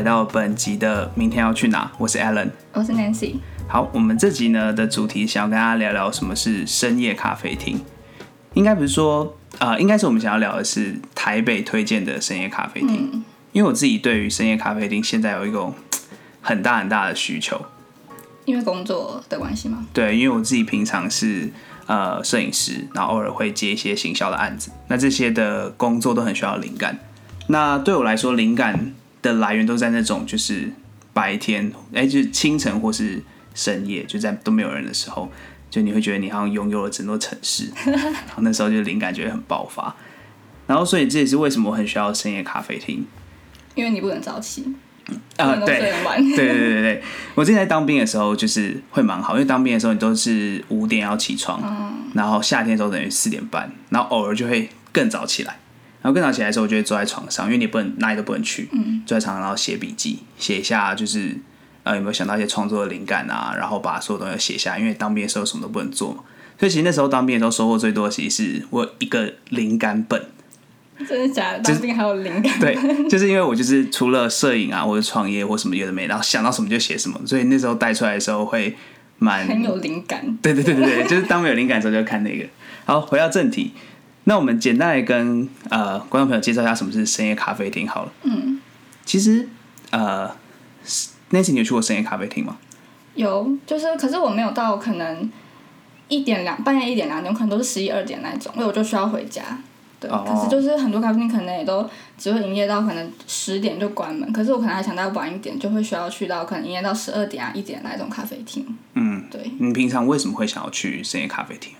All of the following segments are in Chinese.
来到本集的明天要去哪？我是 Alan，我是 Nancy。好，我们这集呢的主题想要跟大家聊聊什么是深夜咖啡厅。应该不是说，呃，应该是我们想要聊的是台北推荐的深夜咖啡厅。因为我自己对于深夜咖啡厅现在有一种 很大很大的需求。因为工作的关系吗？对，因为我自己平常是呃摄影师，然后偶尔会接一些行销的案子。那这些的工作都很需要灵感。那对我来说，灵感的来源都在那种就是白天，哎，就是清晨或是深夜，就在都没有人的时候，就你会觉得你好像拥有了整座城市，然后那时候就灵感就会很爆发。然后，所以这也是为什么我很需要深夜咖啡厅，因为你不能早起。啊，对，对对对对对，我之前在当兵的时候就是会蛮好，因为当兵的时候你都是五点要起床，然后夏天的时候等于四点半，然后偶尔就会更早起来。然后更早起来的时候，我就会坐在床上，因为你不能哪里都不能去，坐在床上然后写笔记，写一下就是呃有没有想到一些创作的灵感啊，然后把所有东西写下。因为当兵的时候什么都不能做嘛，所以其实那时候当兵的时候收获最多的，其实是我一个灵感本。真的假的？当兵还有灵感？对，就是因为我就是除了摄影啊或者创业或什么有的没，然后想到什么就写什么，所以那时候带出来的时候会蛮很有灵感。对对对对对，就是当没有灵感的时候就看那个。好，回到正题。那我们简单来跟呃观众朋友介绍一下什么是深夜咖啡厅好了。嗯，其实呃，Nancy，你有去过深夜咖啡厅吗？有，就是可是我没有到可能一点两半夜一点两点，可能都是十一二点那种，因为我就需要回家。对，可是就是很多咖啡厅可能也都只会营业到可能十点就关门，可是我可能还想再晚一点，就会需要去到可能营业到十二点啊一点那种咖啡厅。嗯，对。你平常为什么会想要去深夜咖啡厅？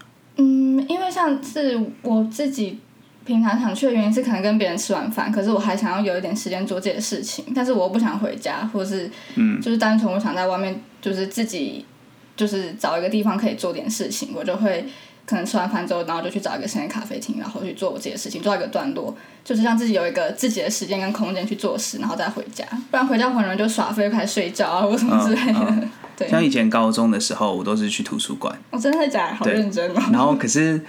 嗯，因为像是我自己平常想去的原因是可能跟别人吃完饭，可是我还想要有一点时间做自己的事情，但是我又不想回家，或是嗯，就是单纯我想在外面就是自己就是找一个地方可以做点事情，我就会可能吃完饭之后，然后就去找一个深夜咖啡厅，然后去做我自己的事情，做一个段落，就是让自己有一个自己的时间跟空间去做事，然后再回家，不然回家可能就耍飞开始睡觉啊或什么之类的。像以前高中的时候，我都是去图书馆。我真的假？好认真哦。然后可是，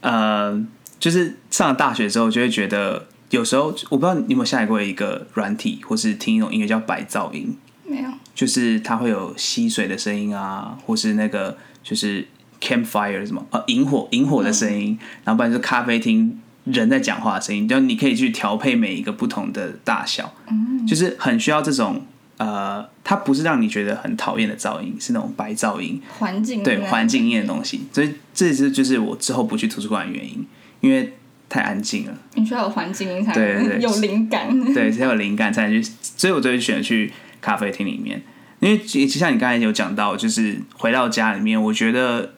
呃，就是上了大学之后，就会觉得有时候我不知道你有没有下载过一个软体，或是听一种音乐叫白噪音。没有。就是它会有溪水的声音啊，或是那个就是 campfire 什么呃萤火萤火的声音，然后不然就是咖啡厅人在讲话的声音，就你可以去调配每一个不同的大小。嗯。就是很需要这种。呃，它不是让你觉得很讨厌的噪音，是那种白噪音，环境对环境音的东西。所以这是就是我之后不去图书馆的原因，因为太安静了。你需要有环境音才有灵感，对，才有灵感才能去。所以我就会选去咖啡厅里面，因为就像你刚才有讲到，就是回到家里面，我觉得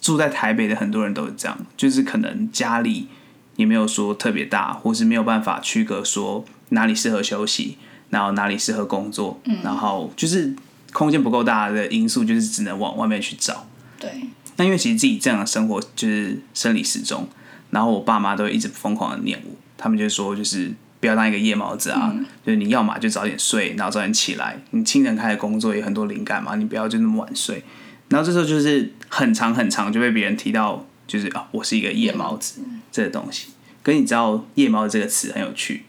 住在台北的很多人都是这样，就是可能家里也没有说特别大，或是没有办法区隔说哪里适合休息。然后哪里适合工作，然后就是空间不够大的因素，就是只能往外面去找。对。那因为其实自己这样的生活就是生理时钟，然后我爸妈都一直疯狂的念我，他们就说就是不要当一个夜猫子啊，就是你要嘛就早点睡，然后早点起来，你清晨开始工作有很多灵感嘛，你不要就那么晚睡。然后这时候就是很长很长就被别人提到，就是啊我是一个夜猫子这个东西。可是你知道夜猫这个词很有趣。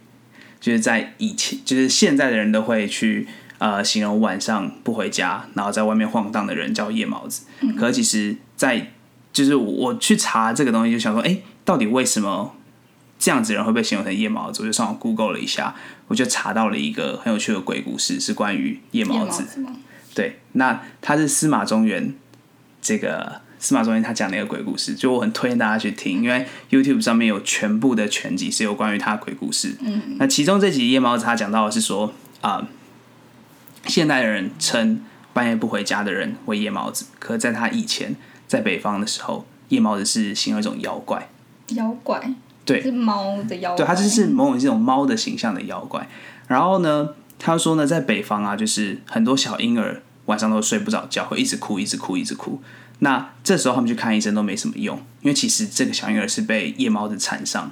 就是在以前，就是现在的人都会去呃形容晚上不回家，然后在外面晃荡的人叫夜猫子。可其实，在就是我去查这个东西，就想说，哎，到底为什么这样子人会被形容成夜猫子？我就上网 Google 了一下，我就查到了一个很有趣的鬼故事，是关于夜猫子。对，那他是司马中原这个。司马中间他讲那个鬼故事，就我很推荐大家去听，因为 YouTube 上面有全部的全集是有关于他鬼故事。嗯，那其中这集夜猫子他讲到的是说啊，现代的人称半夜不回家的人为夜猫子，可在他以前在北方的时候，夜猫子是形容一种妖怪。妖怪，对，是猫的妖。对，它就是某种这种猫的形象的妖怪。然后呢，他说呢，在北方啊，就是很多小婴儿晚上都睡不着觉，会一直哭，一直哭，一直哭。那这时候他们去看医生都没什么用，因为其实这个小婴儿是被夜猫子缠上，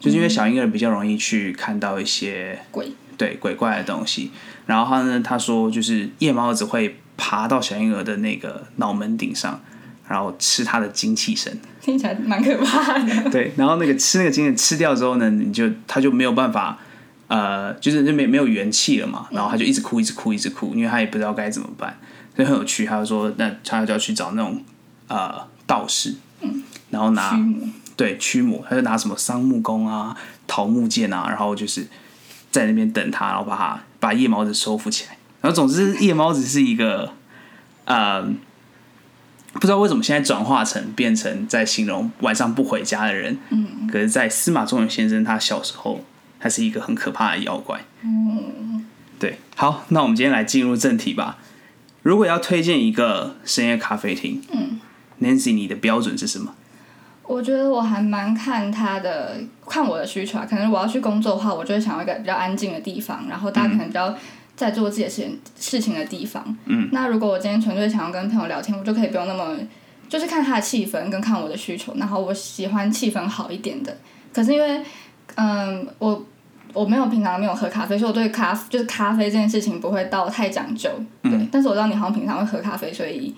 就是因为小婴儿比较容易去看到一些鬼，对鬼怪的东西。然后他呢，他说就是夜猫子会爬到小婴儿的那个脑门顶上，然后吃他的精气神，听起来蛮可怕的。对，然后那个吃那个精神吃掉之后呢，你就他就没有办法呃，就是那没没有元气了嘛，然后他就一直哭，一直哭，一直哭，因为他也不知道该怎么办，所以很有趣。他就说，那他就要去找那种呃道士，然后拿对驱魔，他就拿什么桑木弓啊、桃木剑啊，然后就是在那边等他，然后把他把夜猫子收服起来。然后总之，夜猫子是一个呃，不知道为什么现在转化成变成在形容晚上不回家的人。嗯，可是，在司马仲永先生他小时候，他是一个很可怕的妖怪。嗯，对。好，那我们今天来进入正题吧。如果要推荐一个深夜咖啡厅，嗯，Nancy，你的标准是什么？我觉得我还蛮看他的，看我的需求啊。可能我要去工作的话，我就会想要一个比较安静的地方，然后大家可能比较在做自己的事情事情的地方。嗯。那如果我今天纯粹想要跟朋友聊天，我就可以不用那么，就是看他的气氛跟看我的需求。然后我喜欢气氛好一点的。可是因为，嗯，我我没有平常没有喝咖啡，所以我对咖就是咖啡这件事情不会到太讲究。对。但是我知道你好像平常会喝咖啡，所以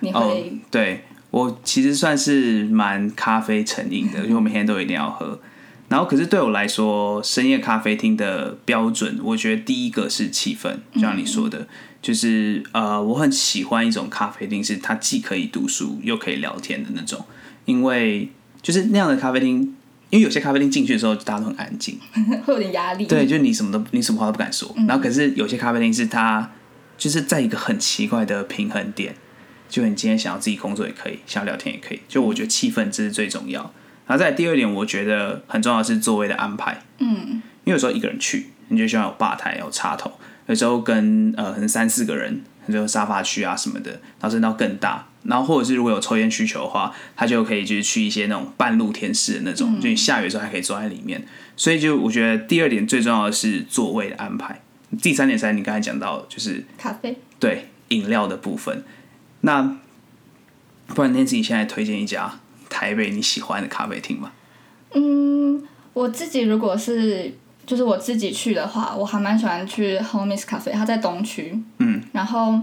你会。哦，对。我其实算是蛮咖啡成瘾的，因为我每天都一定要喝。然后，可是对我来说，深夜咖啡厅的标准，我觉得第一个是气氛，就像你说的，就是呃，我很喜欢一种咖啡厅，是它既可以读书又可以聊天的那种。因为就是那样的咖啡厅，因为有些咖啡厅进去的时候，大家都很安静，会有点压力。对，就你什么都你什么话都不敢说。然后，可是有些咖啡厅是它就是在一个很奇怪的平衡点。就你今天想要自己工作也可以，想要聊天也可以。就我觉得气氛这是最重要。然后再第二点，我觉得很重要的是座位的安排。嗯，因为有时候一个人去，你就希望有吧台、有插头；有时候跟呃可能三四个人，就沙发区啊什么的，然后甚至到更大。然后或者是如果有抽烟需求的话，他就可以就是去一些那种半露天式的那种，就你下雨的时候还可以坐在里面。所以就我觉得第二点最重要的是座位的安排。第三点才你刚才讲到就是咖啡，对饮料的部分。那不然，天自己现在推荐一家台北你喜欢的咖啡厅吧。嗯，我自己如果是就是我自己去的话，我还蛮喜欢去 Homies 咖啡，它在东区。嗯。然后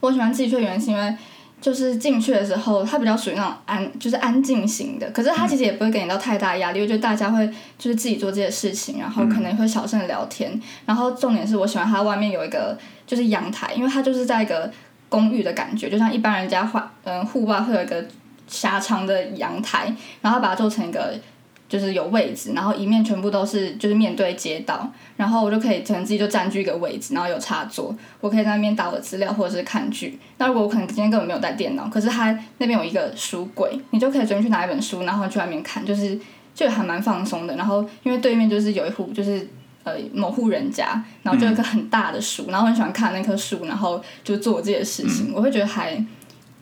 我喜欢自己去的原因是因为，就是进去的时候，它比较属于那种安，就是安静型的。可是它其实也不会给你到太大压力，我觉得大家会就是自己做这些事情，然后可能会小声的聊天。然后重点是我喜欢它外面有一个就是阳台，因为它就是在一个。公寓的感觉，就像一般人家户嗯户外会有一个狭长的阳台，然后把它做成一个就是有位置，然后一面全部都是就是面对街道，然后我就可以可能自己就占据一个位置，然后有插座，我可以在那边打我资料或者是看剧。那如果我可能今天根本没有带电脑，可是它那边有一个书柜，你就可以随便去拿一本书，然后去外面看，就是就还蛮放松的。然后因为对面就是有一户就是。呃，某户人家，然后就有一棵很大的树，然后很喜欢看那棵树，然后就做自己的事情，我会觉得还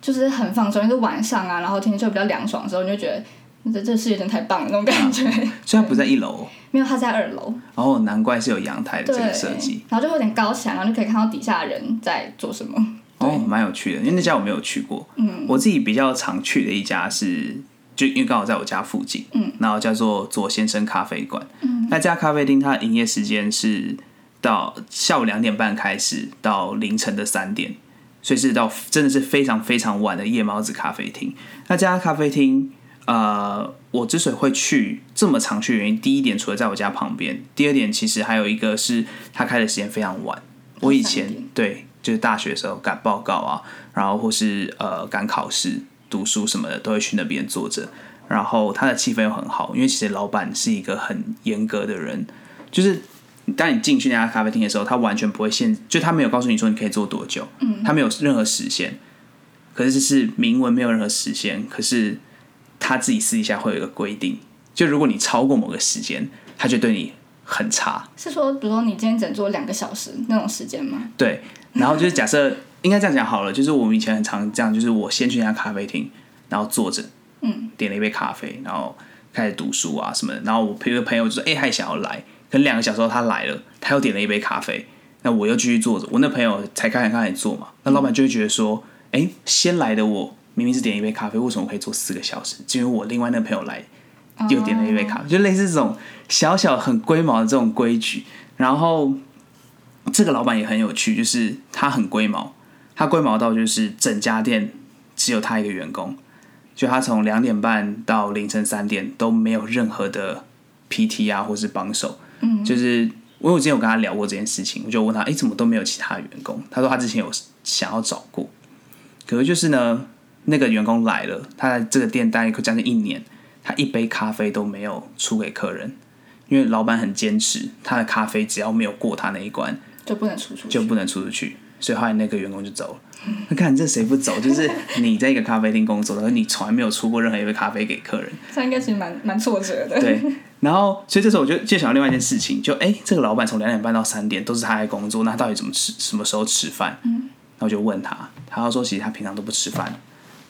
就是很放松，就是晚上啊，然后天气比较凉爽的时候，你就觉得这这世界真太棒了那种感觉。虽然不在一楼，没有，它在二楼。哦，难怪是有阳台的这个设计。然后就会有点高起来，然后就可以看到底下的人在做什么。哦，蛮有趣的，因为那家我没有去过。嗯，我自己比较常去的一家是。就因为刚好在我家附近，嗯，然后叫做左先生咖啡馆，嗯，那家咖啡厅它的营业时间是到下午两点半开始到凌晨的三点，所以是到真的是非常非常晚的夜猫子咖啡厅。那家咖啡厅，呃，我之所以会去这么常去，原因第一点除了在我家旁边，第二点其实还有一个是他开的时间非常晚。我以前对就是大学的时候赶报告啊，然后或是呃赶考试。读书什么的都会去那边坐着，然后他的气氛又很好，因为其实老板是一个很严格的人，就是当你进去那家咖啡厅的时候，他完全不会限，就他没有告诉你说你可以坐多久，嗯，他没有任何时限，可是是明文没有任何时限，可是他自己私底下会有一个规定，就如果你超过某个时间，他就对你很差。是说，比如说你今天只能坐两个小时那种时间吗？对，然后就是假设。应该这样讲好了，就是我们以前很常这样，就是我先去一家咖啡厅，然后坐着，嗯，点了一杯咖啡，然后开始读书啊什么的。然后我一个朋友就说：“哎，他也想要来。”可能两个小时后他来了，他又点了一杯咖啡，那我又继续坐着。我那朋友才开始开始做嘛，那老板就会觉得说：“哎，先来的我明明是点一杯咖啡，为什么可以坐四个小时？因为我另外那个朋友来又点了一杯咖啡，就类似这种小小很龟毛的这种规矩。然后这个老板也很有趣，就是他很龟毛。他龟毛到就是整家店只有他一个员工，就他从两点半到凌晨三点都没有任何的 PT 啊或是帮手，嗯，就是我有之前有跟他聊过这件事情，我就问他，哎、怎么都没有其他员工？他说他之前有想要找过，可是就是呢，那个员工来了，他在这个店待将近一年，他一杯咖啡都没有出给客人，因为老板很坚持，他的咖啡只要没有过他那一关，就不能出出去。就不能出出去，所以后来那个员工就走了。那看这谁不走？就是你在一个咖啡厅工作，然后你从来没有出过任何一杯咖啡给客人。这样应该其实蛮蛮挫折的。对，然后所以这时候我就就想到另外一件事情，就哎、这个老板从两点半到三点都是他在工作，那他到底怎么吃？什么时候吃饭？嗯，然后我就问他，他说其实他平常都不吃饭，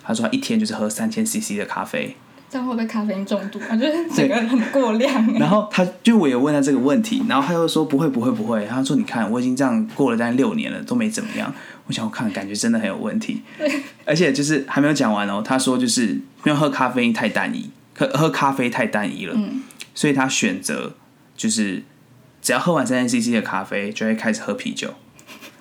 他说他一天就是喝三千 CC 的咖啡，这样会不会咖啡因中毒啊？就是整个很过量。然后他就我也问他这个问题，然后他又说不会不会不会，他说你看我已经这样过了大概六年了都没怎么样，我想我看感觉真的很有问题，而且就是还没有讲完哦，他说就是因为喝咖啡因太单一，喝喝咖啡太单一了，所以他选择就是只要喝完三千 CC 的咖啡就会开始喝啤酒。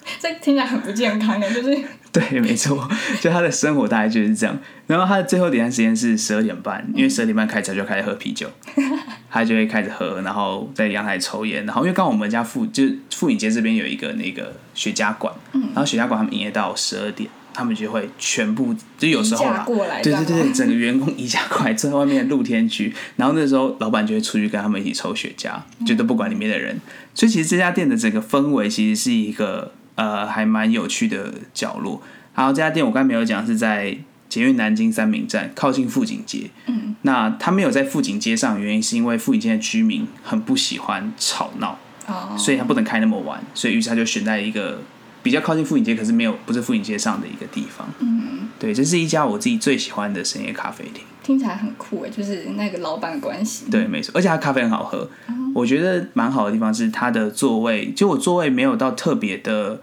这听起来很不健康的，就是 对，没错，就他的生活大概就是这样。然后他的最后点餐时间是十二点半，因为十二点半开始就开始喝啤酒，他就会开始喝，然后在阳台抽烟。然后因为刚好我们家附就是富影街这边有一个那个雪茄馆，然后雪茄馆他们营业到十二点，他们就会全部就有时候啦，过来对对对，整个员工移驾过来坐在外面露天区，然后那时候老板就会出去跟他们一起抽雪茄，就都不管里面的人。所以其实这家店的整个氛围其实是一个呃还蛮有趣的角落。然后这家店我刚才没有讲是在捷运南京三明站靠近富锦街。嗯，那他没有在富锦街上，原因是因为富锦街的居民很不喜欢吵闹，哦，所以他不能开那么晚，所以于是他就选在一个比较靠近富锦街，可是没有不是富锦街上的一个地方。嗯，对，这是一家我自己最喜欢的深夜咖啡厅。听起来很酷哎，就是那个老板的关系。对，没错，而且他咖啡很好喝。我觉得蛮好的地方是它的座位，就我座位没有到特别的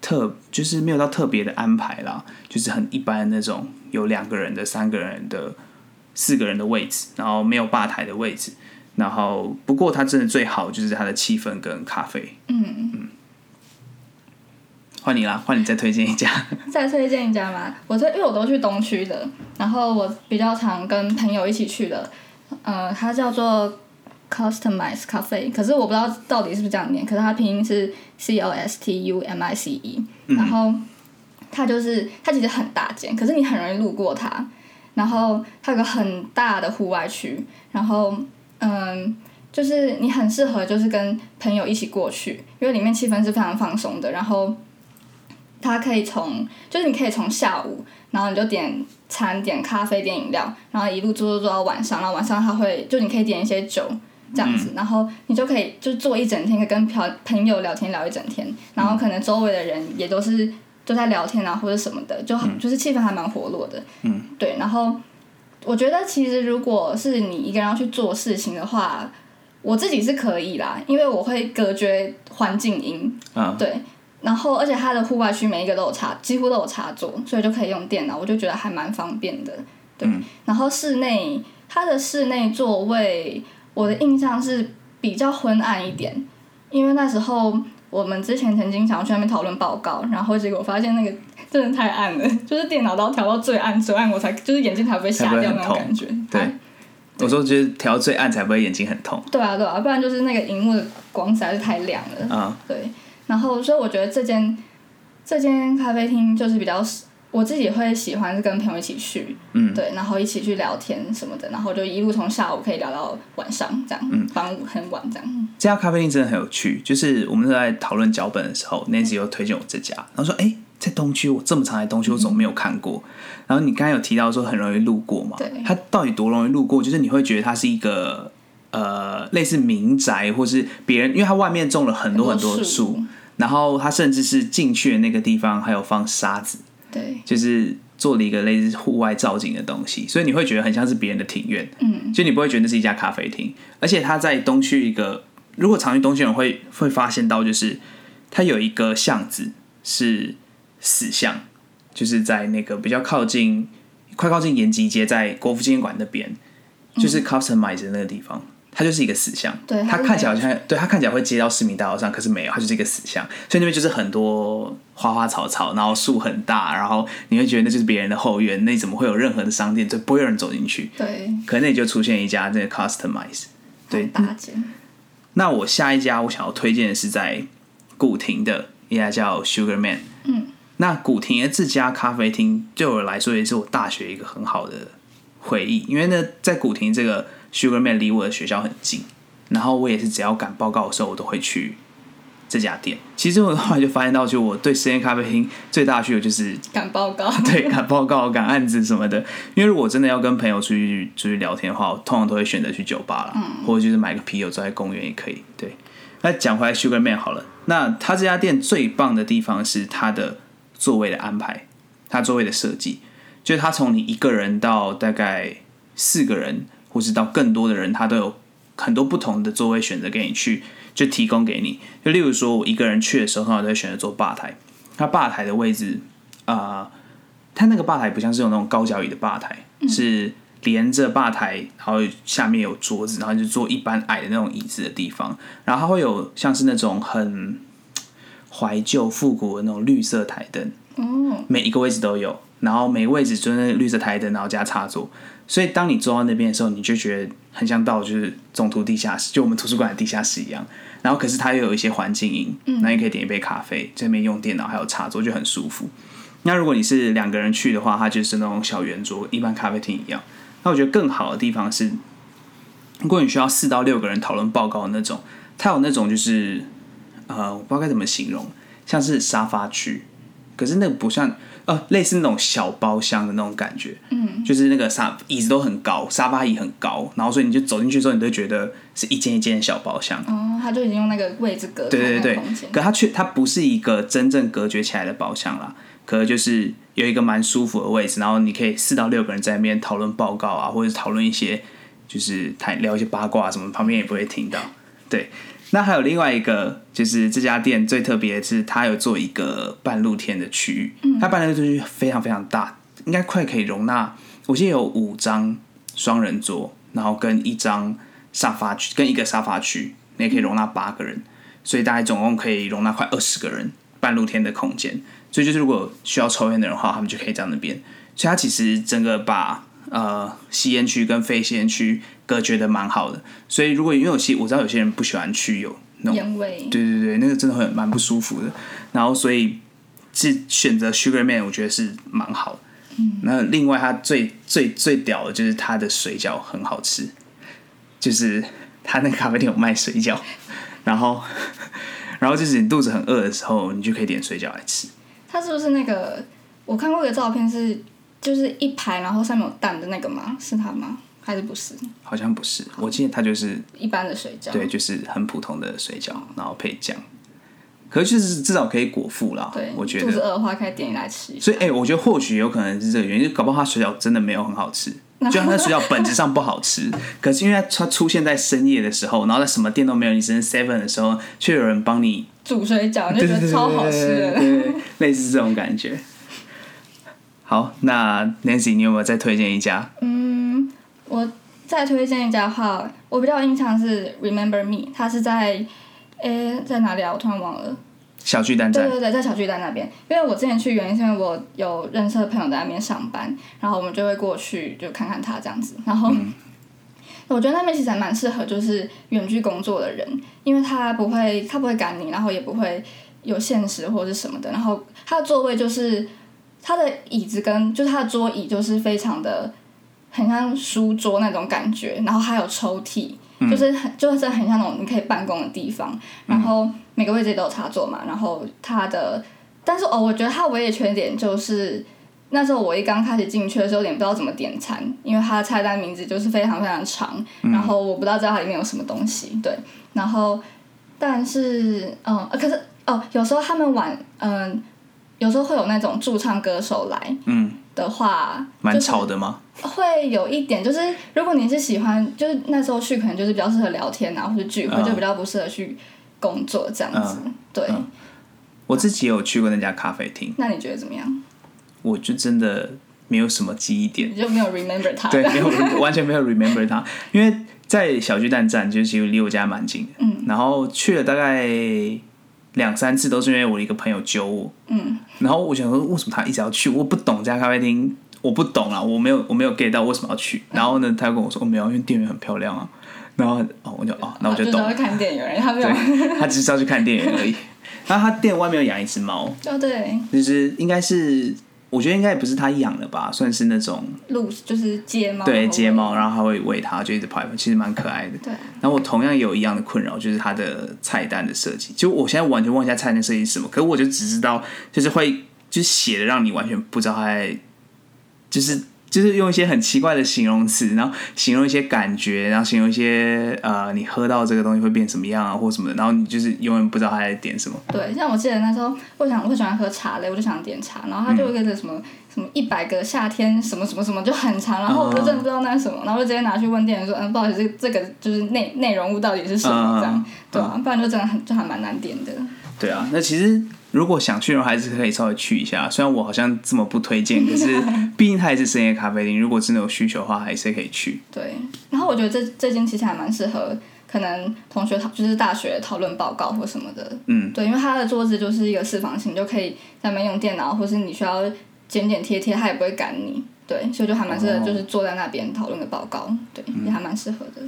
特，就是没有到特别的安排啦，就是很一般的那种，有两个人的、三个人的、四个人的位置，然后没有吧台的位置。然后，不过它真的最好就是它的气氛跟咖啡。嗯嗯，换你啦，换你再推荐一家。再推荐一家吗？我这，因为我都去东区的，然后我比较常跟朋友一起去的，呃，它叫做 Customize Cafe，可是我不知道到底是不是这样念，可是它拼音是 C O S T U M I C E，然后它就是它其实很大间，可是你很容易路过它，然后它有个很大的户外区，然后嗯。就是你很适合，就是跟朋友一起过去，因为里面气氛是非常放松的。然后它可以从，就是你可以从下午，然后你就点餐、点咖啡、点饮料，然后一路坐坐坐到晚上，然后晚上它会，就你可以点一些酒这样子，然后你就可以就坐一整天，可以跟朋朋友聊天聊一整天，然后可能周围的人也都是都在聊天啊或者什么的，就很、就是气氛还蛮活络的。嗯，对，然后我觉得其实如果是你一个人要去做事情的话，我自己是可以啦，因为我会隔绝环境音，嗯，对，然后而且它的户外区每一个都有插，几乎都有插座，所以就可以用电脑，我就觉得还蛮方便的。对，然后室内它的室内座位，我的印象是比较昏暗一点，因为那时候我们之前曾经想要去那边讨论报告，然后结果发现那个真的太暗了，就是电脑都要调到最暗最暗，我才就是眼睛才不会瞎掉那种感觉。对啊我说就是调最暗才不会眼睛很痛。对啊，对啊，不然就是那个荧幕的光实在是太亮了。嗯，对，然后所以我觉得这间这间咖啡厅就是比较，我自己会喜欢是跟朋友一起去，嗯对，然后一起去聊天什么的，然后就一路从下午可以聊到晚上这样，嗯，傍很晚这样。这家咖啡厅真的很有趣，就是我们在讨论脚本的时候，Nancy 又推荐我这家，然后说：“哎、在东区，我这么常来东区，我怎么没有看过？”然后你刚才有提到说很容易路过嘛，对它到底多容易路过？就是你会觉得它是一个呃类似民宅，或是别人，因为它外面种了很多很多的树，然后它甚至是进去的那个地方还有放沙子，对，就是做了一个类似户外造景的东西，所以你会觉得很像是别人的庭院，嗯，就你不会觉得那是一家咖啡厅，而且它在东区一个，如果常去东区的人会会发现到，就是它有一个巷子是死巷，就是在那个比较靠近快靠近延吉街，在国父纪念馆那边，就是 Customize 的那个地方。它就是一个死巷，对它看起来好像对它看起来会接到市民大道上，可是没有，它就是一个死巷，所以那边就是很多花花草草，然后树很大，然后你会觉得那就是别人的后院，那里怎么会有任何的商店？就不会有人走进去。对，可能那里就出现一家这个 Customize，对，大间，那我下一家我想要推荐的是在古亭的一家叫 Sugar Man。嗯，那古亭的这家咖啡厅对我来说也是我大学一个很好的回忆，因为呢，在古亭这个 Sugar Man 离我的学校很近，然后我也是只要赶报告的时候，我都会去这家店。其实我后来就发现到，就我对实验咖啡厅最大的需求就是赶报告，对赶报告、赶案子什么的。因为如果真的要跟朋友出去出去聊天的话，我通常都会选择去酒吧啦，或者就是买个啤酒坐在公园也可以。对，那讲回来 Sugar Man 好了，那他这家店最棒的地方是它的座位的安排，它座位的设计，就是它从你一个人到大概四个人，或是到更多的人，他都有很多不同的座位选择给你去，就提供给你。就例如说，我一个人去的时候，通常都会选择坐吧台。它吧台的位置，啊、它那个吧台不像是有那种高脚椅的吧台，是连着吧台，然后下面有桌子，然后就坐一般矮的那种椅子的地方。然后它会有像是那种很怀旧复古的那种绿色台灯，哦，每一个位置都有，然后每个位置就是那个绿色台灯，然后加插座，所以当你坐到那边的时候，你就觉得很像到就是总图地下室，就我们图书馆的地下室一样。然后可是它又有一些环境音，那你可以点一杯咖啡，这边用电脑还有插座就很舒服。那如果你是两个人去的话，它就是那种小圆桌，一般咖啡厅一样。那我觉得更好的地方是，如果你需要四到六个人讨论报告的那种，它有那种就是呃，我不知道该怎么形容，像是沙发区，可是那个不像呃，类似那种小包厢的那种感觉，嗯，就是那个沙椅子都很高，沙发椅很高，然后所以你就走进去之后，你都觉得是一间一间的小包厢，哦，他就已经用那个位置隔开对对对可他却他不是一个真正隔绝起来的包厢啦，可能就是有一个蛮舒服的位置，然后你可以四到六个人在那边讨论报告啊，或者是讨论一些就是谈聊一些八卦什么，旁边也不会听到。对，那还有另外一个就是这家店最特别的是，它有做一个半露天的区域，嗯它半露天区域非常非常大，应该快可以容纳，我记得有五张双人桌，然后跟一张沙发区，跟一个沙发区，那也可以容纳八个人。所以大概总共可以容纳快二十个人半露天的空间。所以就是如果需要抽烟的人的话，他们就可以在那边。所以它其实整个把呃吸烟区跟非吸烟区隔绝的蛮好的。所以如果因为有些我知道有些人不喜欢去有那种烟味，对对对，那个真的很蛮不舒服的。然后所以是选择 Sugar Man，我觉得是蛮好的。嗯，那另外它最最最屌的就是它的水饺很好吃，就是它那个咖啡店有卖水饺，然后然后就是你肚子很饿的时候，你就可以点水饺来吃。它是不是那个我看过一个照片是就是一排，然后上面有蛋的那个吗？是它吗？还是不是好像不是，我记得它就是一般的水饺？对，就是很普通的水饺，然后配酱。可是就是至少可以果腹啦，对，我觉得。肚子饿的话可以点来吃。所以，哎、我觉得或许有可能是这个原因，就搞不好它水饺真的没有很好吃，就像它水饺本质上不好吃，可是因为它出现在深夜的时候，然后在什么店都没有，你只能 seven 的时候，却有人帮你，煮水饺，你就觉得超好吃对的。类似这种感觉。好，那 Nancy，你有没有再推荐一家？嗯，我再推荐一家的话，我比较有印象是 Remember Me，它是在，诶，在哪里啊？我突然忘了。小巨蛋站，对对对，在小巨蛋那边。因为我之前去原因是因为我有认识的朋友在那边上班，然后我们就会过去就看看他这样子。然后、我觉得那边其实还蛮适合就是远距工作的人，因为他不会他不会赶你，然后也不会有限时或者是什么的。然后他的座位就是他的椅子跟就是他的桌椅就是非常的很像书桌那种感觉，然后还有抽屉。就是很就是很像那种你可以办公的地方，然后每个位置都有插座嘛，然后它的，但是哦，我觉得它唯一的缺点就是那时候我一刚开始进去的时候，有点不知道怎么点餐，因为它的菜单名字就是非常非常长，然后我不知道知道它里面有什么东西，对，然后但是嗯，呃可是哦，有时候他们晚嗯，有时候会有那种驻唱歌手来嗯，的话，蛮吵的吗？会有一点，就是如果你是喜欢，就是那时候去可能就是比较适合聊天啊，或者聚会，嗯就比较不适合去工作这样子。对，嗯我自己有去过那家咖啡厅，那你觉得怎么样？我就真的没有什么记忆点你，就没有 remember 他？对，没有完全没有 remember 它，因为在小巨蛋站，就是其实离我家蛮近的，嗯，然后去了大概两三次，都是因为我的一个朋友揪我，嗯，然后我想说，为什么他一直要去？我不懂这家咖啡厅，我不懂啊，我没有我没有 get 到为什么要去。然后呢，他又跟我说，哦，没有，因为店员很漂亮啊。然后哦，我就哦，那我就懂了就知道会。看店员，他没有。对，他只是要去看电影而已。然后他店外面有养一只猫，哦，对，就是应该是，我觉得应该也不是他养的吧，算是那种路就是街猫。对街猫，然后他会喂它，就一直跑来跑，其实蛮可爱的。对，然后我同样也有一样的困扰，就是它的菜单的设计。就我现在完全忘记它菜单设计是什么，可是我就只知道，就是会就是写的让你完全不知道它在，就是就是用一些很奇怪的形容词，然后形容一些感觉，然后形容一些呃你喝到这个东西会变什么样啊或什么的，然后你就是永远不知道他在点什么。对，像我记得那时候，我想我喜欢喝茶类，我就想点茶，然后他就有一个什么、什么一百个夏天什么什么什么就很长，然后我就真的不知道那是什么，然后就直接拿去问店员说，嗯，不好意思，这个这个就是内内容物到底是什么这样，对啊，不然就真的很就还蛮难点的。对啊，那其实如果想去的话，还是可以稍微去一下。虽然我好像这么不推荐，可是毕竟它也是深夜咖啡厅，如果真的有需求的话，还是可以去。对，然后我觉得这这间其实还蛮适合可能同学讨就是大学讨论报告或什么的，嗯，对，因为它的桌子就是一个四方形，你就可以在那边用电脑，或是你需要剪剪贴贴，它也不会赶你。对，所以就还蛮适合，哦就是坐在那边讨论个报告，对，也还蛮适合的。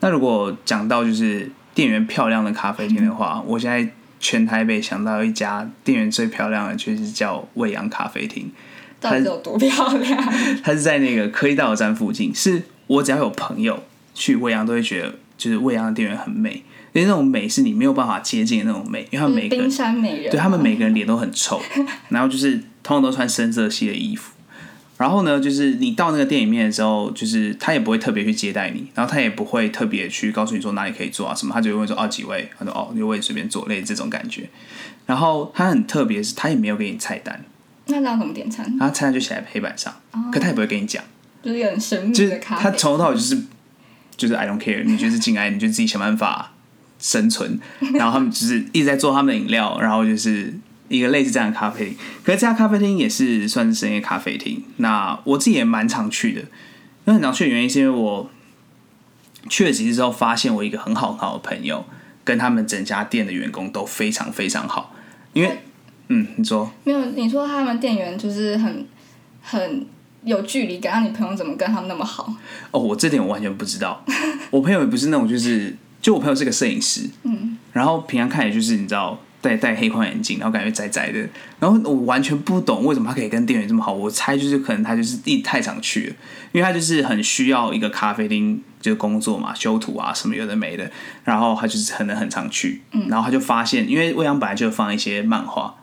那如果讲到就是店员漂亮的咖啡厅的话，我现在全台北想到一家店员最漂亮的，就是叫未央咖啡厅。到底有多漂亮？它是在那个科技大楼站附近，是我只要有朋友去未央，都会觉得就是未央的店员很美，因为那种美是你没有办法接近的那种美，因为他们每个人冰山美人，对他们每个人脸都很臭，然后就是通常都穿深色系的衣服。然后呢，就是你到那个店里面的时候，就是他也不会特别去接待你，然后他也不会特别去告诉你说哪里可以坐啊什么，他就会问说哦几位，他说哦六位随便坐，类似这种感觉。然后他很特别，是他也没有给你菜单，那这样怎么点餐？然后菜单就写在黑板上，可他也不会跟你讲，就是很神秘就是的咖啡。他从头到尾就是就是 I don't care，你就是进来你就自己想办法生存，然后他们就是一直在做他们的饮料，然后就是一个类似这样的咖啡厅。可是这家咖啡厅也是算是深夜咖啡厅，那我自己也蛮常去的。因为很常去的原因是因为我去了几次之后，发现我一个很好很好的朋友跟他们整家店的员工都非常非常好。因为，嗯，你说没有，你说他们店员就是很很有距离感，那你朋友怎么跟他们那么好？哦，我这点我完全不知道。我朋友也不是那种，就是就我朋友是个摄影师，嗯，然后平常看也就是你知道戴戴黑框眼镜，然后感觉宅宅的，然后我完全不懂为什么他可以跟店员这么好。我猜就是可能他就是一太常去了，因为他就是很需要一个咖啡厅就是工作嘛，修图啊什么有的没的，然后他就是可能很常去，然后他就发现，因为未央本来就放一些漫画，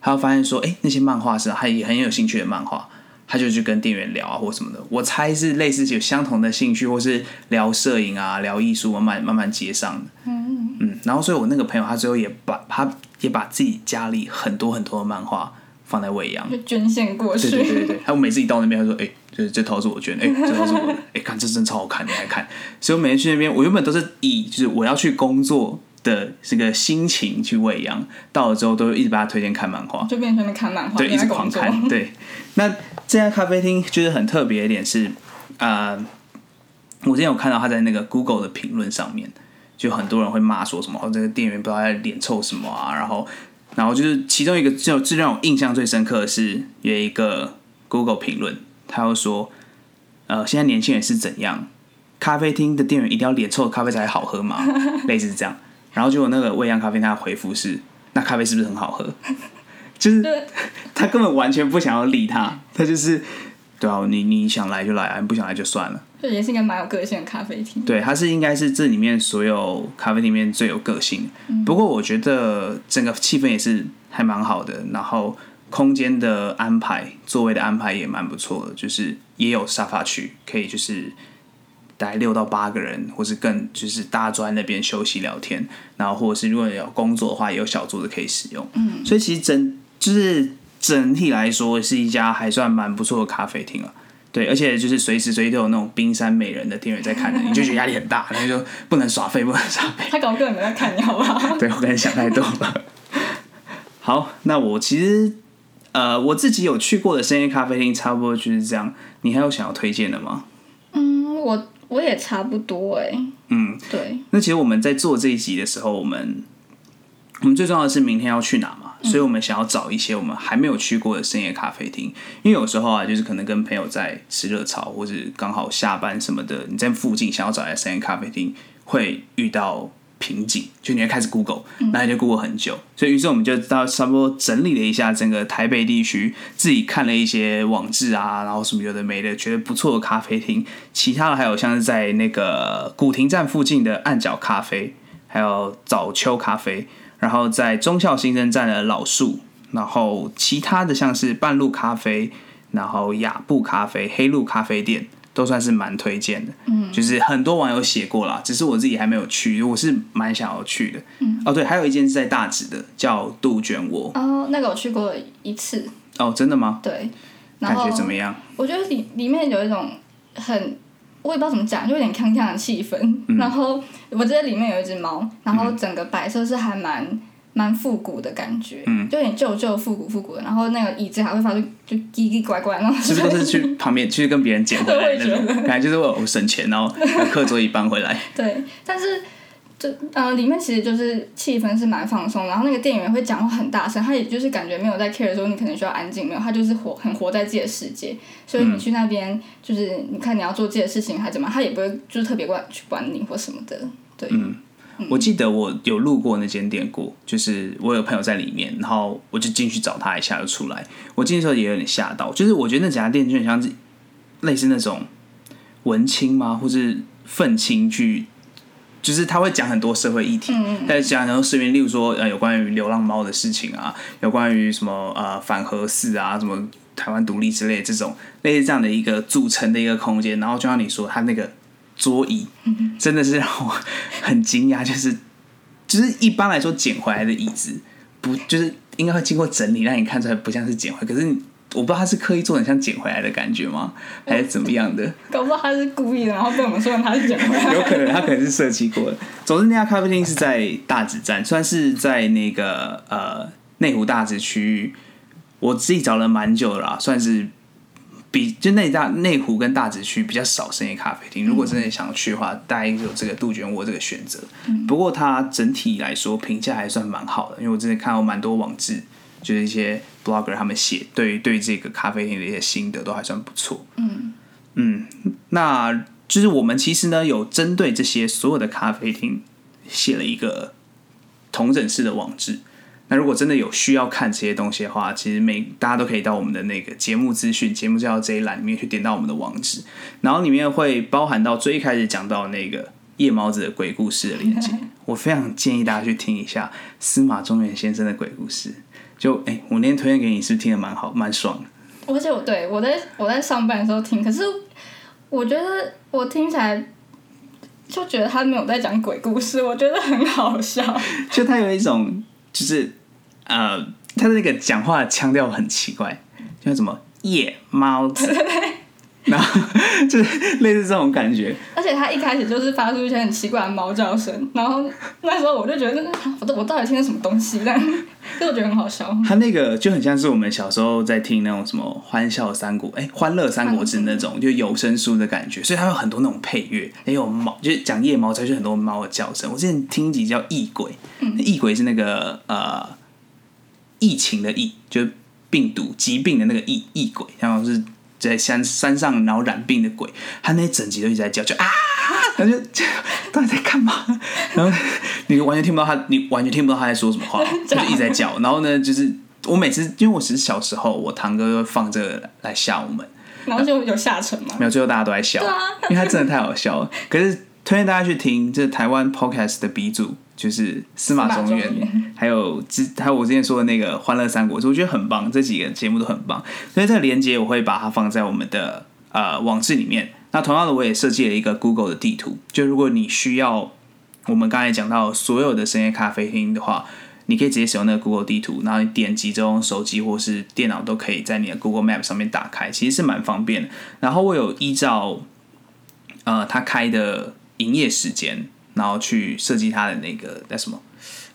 他就发现说，哎、那些漫画是他也很有兴趣的漫画。他就去跟店员聊啊，或什么的。我猜是类似有相同的兴趣，或是聊摄影啊、聊艺术，慢慢慢慢接上的。嗯嗯。然后，所以我那个朋友，他最后也把他也把自己家里很多很多的漫画放在未央。就捐献过去。对对对对每次一到那边，他说：“哎、就是这套是我捐的，哎、这套是我的，哎、看这真超好看，你来看。”所以我每次去那边，我原本都是以就是我要去工作的这个心情去未央，到了之后都一直把他推荐看漫画。就变成了看漫画，对，一直狂看。对，那这家咖啡厅就是很特别的一点是，呃，我之前有看到他在那个 Google 的评论上面，就很多人会骂说什么，哦，这个店员不知道在脸臭什么啊，然后，然后就是其中一个就最让我印象最深刻的是有一个 Google 评论，他又说，呃，现在年轻人是怎样？咖啡厅的店员一定要脸臭的咖啡才好喝吗？类似这样。然后结果那个未央咖啡，他的回复是：那咖啡是不是很好喝？就是他根本完全不想要理他，他就是对啊，你你想来就来啊，你不想来就算了。这也是一个蛮有个性的咖啡厅。对，它是应该是这里面所有咖啡厅里面最有个性的。不过我觉得整个气氛也是还蛮好的，然后空间的安排、座位的安排也蛮不错的，就是也有沙发区，可以就是大概六到八个人，或是更就是大家坐在那边休息聊天，然后或者是如果有工作的话，也有小桌子可以使用。嗯，所以其实整就是整体来说是一家还算蛮不错的咖啡厅啊。对，而且就是随时随地都有那种冰山美人的店员在看着你，你就觉得压力很大，然后就不能耍废，不能耍废。他搞根本没在看你，好不好？对我可能想太多了。好，那我其实呃我自己有去过的深夜咖啡厅，差不多就是这样。你还有想要推荐的吗？嗯，我我也差不多哎。嗯，对，那其实我们在做这一集的时候，我们我们最重要的是明天要去哪嘛？所以我们想要找一些我们还没有去过的深夜咖啡厅。因为有时候啊，就是可能跟朋友在吃热炒，或者刚好下班什么的，你在附近想要找一家深夜咖啡厅，会遇到。瓶颈，就你会开始 Google，那你就 Google 很久，所以于是我们就到差不多整理了一下整个台北地区，自己看了一些网志啊，然后什么有的没的，觉得不错的咖啡厅，其他的还有像是在那个古亭站附近的暗角咖啡，还有早秋咖啡，然后在中校新生站的老树，然后其他的像是半路咖啡，然后雅布咖啡、黑路咖啡店。都算是蛮推荐的，嗯，就是很多网友写过啦，只是我自己还没有去，我是蛮想要去的，嗯，哦对，还有一间是在大直的，叫杜鹃窝，哦，那个我去过一次，哦，真的吗？对，感觉怎么样？我觉得里里面有一种很，我也不知道怎么讲，就有点锵锵的气氛，然后我记得里面有一只猫，然后整个摆设是还蛮。蛮复古的感觉，就有点旧旧复古复古的，然后那个椅子还会发出就叽叽怪怪那种。是不是都是去旁边去跟别人捡回来那种？感觉就是我省钱，然后课桌椅搬回来。对，但是就呃里面其实就是气氛是蛮放松，然后那个店员会讲话很大声，他也就是感觉没有在 care 说你可能需要安静，没有，他就是活很活在自己的世界，所以你去那边就是你看你要做自己的事情还怎么，他也不会就是特别过来去管你或什么的，对。嗯我记得我有路过那间店过，就是我有朋友在里面，然后我就进去找他一下就出来。我进去时候也有点吓到，就是我觉得那几家店就很像是类似那种文青吗，或是愤青去，就是他会讲很多社会议题，在讲很多视频，例如说呃有关于流浪猫的事情啊，有关于什么呃反核四啊，什么台湾独立之类这种类似这样的一个组成的一个空间，然后就像你说他那个。桌椅真的是让我很惊讶，就是就是一般来说捡回来的椅子，不就是应该会经过整理，让你看出来不像是捡回。可是我不知道他是刻意做很像捡回来的感觉吗，还是怎么样的？搞不好他是故意的，然后被我们说他是捡回来。有可能他可能是设计过的。总之那家咖啡厅是在大直站，算是在那个呃内湖大直区域，我自己找了蛮久了，算是。比就内大内湖跟大直区比较少深夜咖啡厅，如果真的想要去的话，大概有这个杜鹃窝这个选择。不过它整体来说评价还算蛮好的，因为我之前看到蛮多网志，就是一些 blogger 他们写对对这个咖啡厅的一些心得都还算不错。嗯嗯，那就是我们其实呢有针对这些所有的咖啡厅写了一个同整式的网址。那如果真的有需要看这些东西的话，其实每大家都可以到我们的那个节目资讯、节目介绍这一栏里面去点到我们的网址，然后里面会包含到最一开始讲到那个夜猫子的鬼故事的链接。我非常建议大家去听一下司马中原先生的鬼故事。就哎，我那天推荐给你，是是听的蛮好、蛮爽的？而且我对我在我在上班的时候听，可是我觉得我听起来就觉得他没有在讲鬼故事，我觉得很好笑。就他有一种就是。呃，他的那个讲话腔调很奇怪，叫什么夜猫子，然后就是类似这种感觉。而且他一开始就是发出一些很奇怪的猫叫声，然后那时候我就觉得，我我到底听的什么东西？但就我觉得很好笑。他那个就很像是我们小时候在听那种什么欢笑三国，哎，欢乐三国志那种就有声书的感觉，所以它有很多那种配乐，也有猫，就是讲夜猫，才是很多猫的叫声。我之前听一集叫《异鬼》，异鬼是那个呃。疫情的疫，就是病毒疾病的那个疫异鬼，然后是在山山上然后染病的鬼，他那一整集都一直在叫，就啊，他就 到底在干嘛？然后你完全听不到他，你完全听不到他在说什么话，就一直在叫。然后呢，就是我每次因为我其实小时候，我堂哥会放这个来吓我们，然后就有下沉嘛。没有，最后大家都在笑，因为他真的太好笑了。可是推荐大家去听，这是台湾 podcast 的鼻祖。就是司马中原，还有之还有我之前说的那个《欢乐三国志》，我觉得很棒，这几个节目都很棒。所以这个连接我会把它放在我们的呃网志里面。那同样的，我也设计了一个 Google 的地图，就如果你需要我们刚才讲到所有的深夜咖啡厅的话，你可以直接使用那个 Google 地图，然后你点击之后，手机或是电脑都可以在你的 Google Map 上面打开，其实是蛮方便的。然后我有依照呃他开的营业时间。然后去设计它的那个叫什么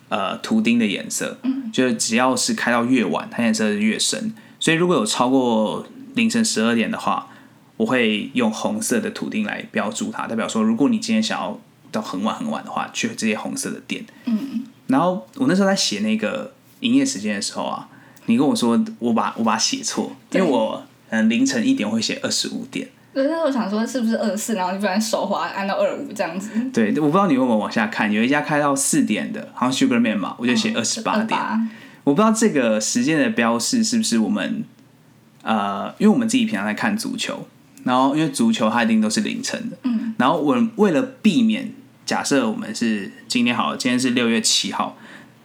呃图钉的颜色，嗯，就是只要是开到越晚，它颜色是越深。所以如果有超过凌晨十二点的话，我会用红色的图钉来标注它，代表说如果你今天想要到很晚很晚的话，去这些红色的店。嗯，然后我那时候在写那个。营业时间的时候啊，你跟我说我把我把它写错，因对为我嗯凌晨一点会写二十五点。对，那时候我想说是不是二四，然后就不然手滑按到二五这样子。对，我不知道你有没有往下看，有一家开到四点的，好像 Sugarman 嘛，我就写二十八点。28我不知道这个时间的标示是不是我们呃，因为我们自己平常在看足球，然后因为足球它一定都是凌晨的，嗯，然后我为了避免，假设我们是今天好了，今天是六月七号，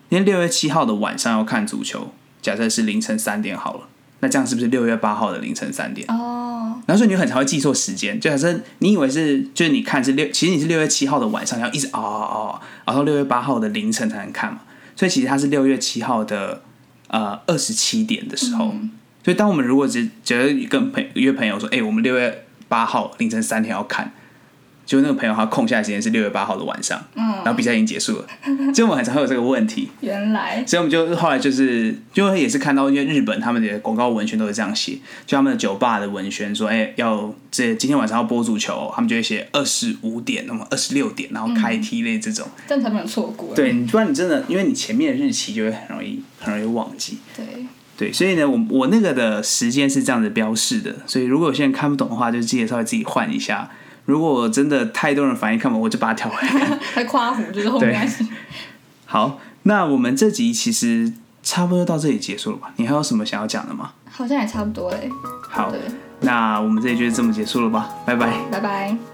因为六月七号的晚上要看足球，假设是凌晨三点好了，那这样是不是六月八号的凌晨三点？哦，然后所以你很常会记错时间，就假设你以为是，就是你看是六，其实你是六月七号的晚上，要一直熬熬熬熬到六月八号的凌晨才能看嘛，所以其实它是六月七号的呃二十七点的时候，所以当我们如果只觉得跟朋约朋友说，哎、我们六月八号凌晨三点要看，就那个朋友他空下来时间是六月八号的晚上，嗯，然后比赛已经结束了，所以我们很常会有这个问题，原来所以我们就后来就是，就也是看到，因为日本他们的广告文宣都是这样写，就他们的酒吧的文宣说，哎、要这今天晚上要播足球，他们就会写二十五点，那么二十六点，然后开踢类这种。这样才没有错过。对，你不然你真的，因为你前面的日期就会很容易很容易忘记。对，对，所以呢，我我那个的时间是这样子标示的，所以如果有些人看不懂的话，就记得稍微自己换一下。如果真的太多人反应看不懂，我就把它调回来。还夸胡就是后面。好，那我们这集其实差不多到这里结束了吧？你还有什么想要讲的吗？好像也差不多嘞。好，那我们这里就这么结束了吧，拜拜。拜拜。